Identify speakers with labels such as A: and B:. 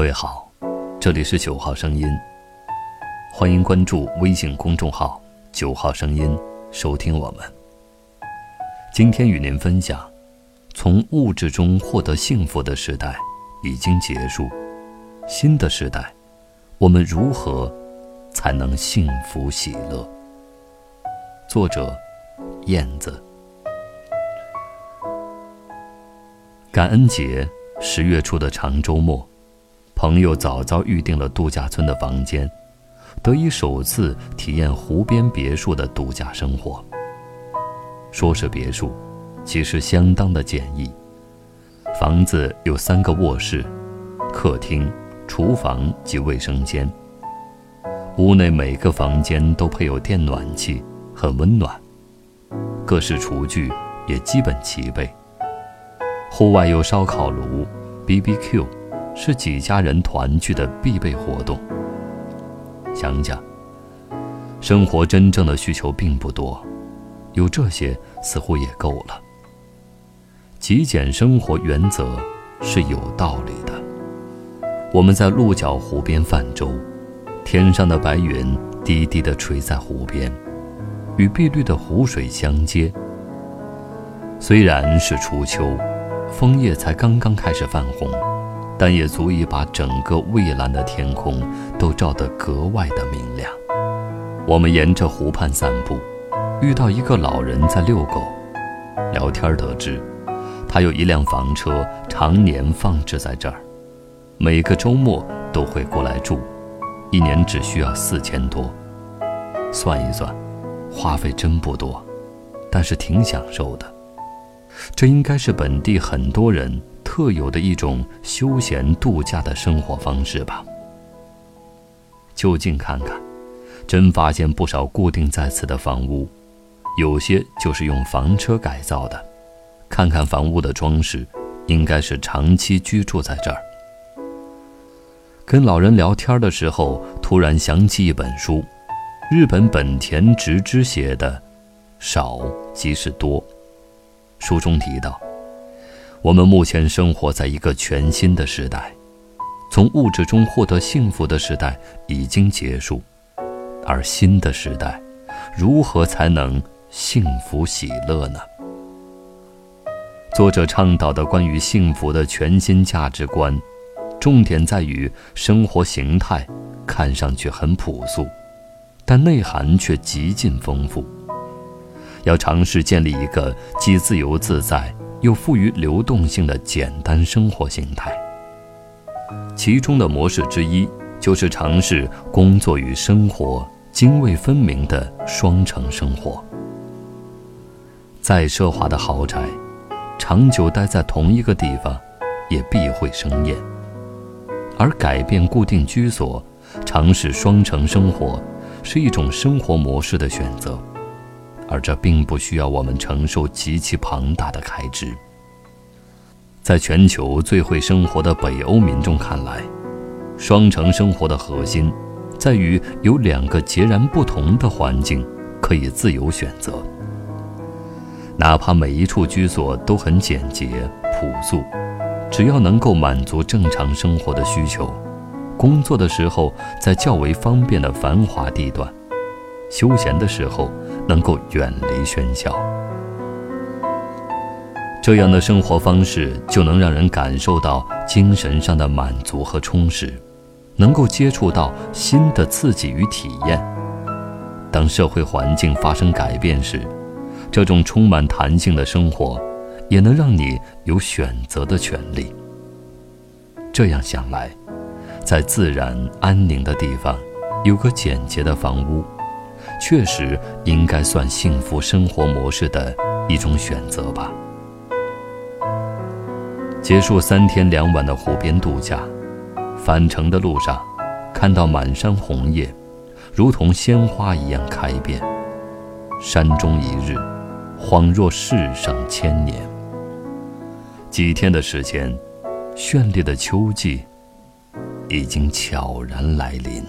A: 各位好，这里是九号声音，欢迎关注微信公众号“九号声音”，收听我们。今天与您分享：从物质中获得幸福的时代已经结束，新的时代，我们如何才能幸福喜乐？作者：燕子。感恩节十月初的长周末，朋友早早预定了度假村的房间，得以首次体验湖边别墅的度假生活。说是别墅，其实相当的简易。房子有三个卧室、客厅、厨房及卫生间。屋内每个房间都配有电暖气，很温暖。各式厨具也基本齐备。户外有烧烤炉，BBQ，是几家人团聚的必备活动。想想，生活真正的需求并不多，有这些似乎也够了。极简生活原则是有道理的。我们在鹿角湖边泛舟，天上的白云低低地垂在湖边，与碧绿的湖水相接。虽然是初秋。枫叶才刚刚开始泛红，但也足以把整个蔚蓝的天空都照得格外的明亮。我们沿着湖畔散步，遇到一个老人在遛狗，聊天得知，他有一辆房车，常年放置在这儿，每个周末都会过来住，一年只需要四千多。算一算，花费真不多，但是挺享受的。这应该是本地很多人特有的一种休闲度假的生活方式吧。就近看看，真发现不少固定在此的房屋，有些就是用房车改造的。看看房屋的装饰，应该是长期居住在这儿。跟老人聊天的时候，突然想起一本书，日本本田直之写的《少即是多》。书中提到，我们目前生活在一个全新的时代，从物质中获得幸福的时代已经结束，而新的时代，如何才能幸福喜乐呢？作者倡导的关于幸福的全新价值观，重点在于生活形态看上去很朴素，但内涵却极尽丰富。要尝试建立一个既自由自在又富于流动性的简单生活形态。其中的模式之一，就是尝试工作与生活泾渭分明的双城生活。再奢华的豪宅，长久待在同一个地方，也必会生厌。而改变固定居所，尝试双城生活，是一种生活模式的选择。而这并不需要我们承受极其庞大的开支。在全球最会生活的北欧民众看来，双城生活的核心，在于有两个截然不同的环境可以自由选择。哪怕每一处居所都很简洁朴素，只要能够满足正常生活的需求，工作的时候在较为方便的繁华地段，休闲的时候。能够远离喧嚣，这样的生活方式就能让人感受到精神上的满足和充实，能够接触到新的刺激与体验。当社会环境发生改变时，这种充满弹性的生活，也能让你有选择的权利。这样想来，在自然安宁的地方，有个简洁的房屋。确实应该算幸福生活模式的一种选择吧。结束三天两晚的湖边度假，返程的路上，看到满山红叶，如同鲜花一样开遍。山中一日，恍若世上千年。几天的时间，绚丽的秋季已经悄然来临。